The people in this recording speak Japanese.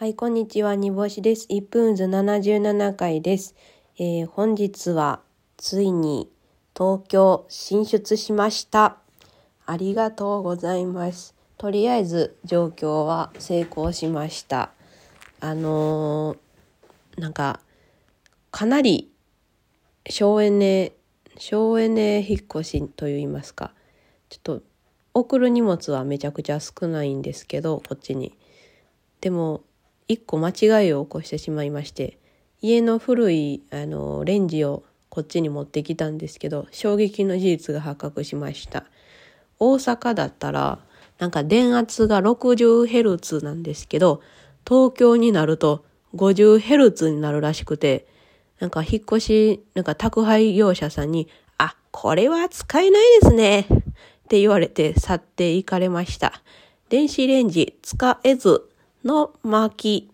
はい、こんにちは、煮干しです。1分図77回です。えー、本日はついに東京進出しました。ありがとうございます。とりあえず状況は成功しました。あのー、なんか、かなり省エネ、省エネ引っ越しといいますか、ちょっと送る荷物はめちゃくちゃ少ないんですけど、こっちに。でも、一個間違いを起こしてしまいまして、家の古い、あの、レンジをこっちに持ってきたんですけど、衝撃の事実が発覚しました。大阪だったら、なんか電圧が 60Hz なんですけど、東京になると 50Hz になるらしくて、なんか引っ越し、なんか宅配業者さんに、あ、これは使えないですね。って言われて去っていかれました。電子レンジ使えずの巻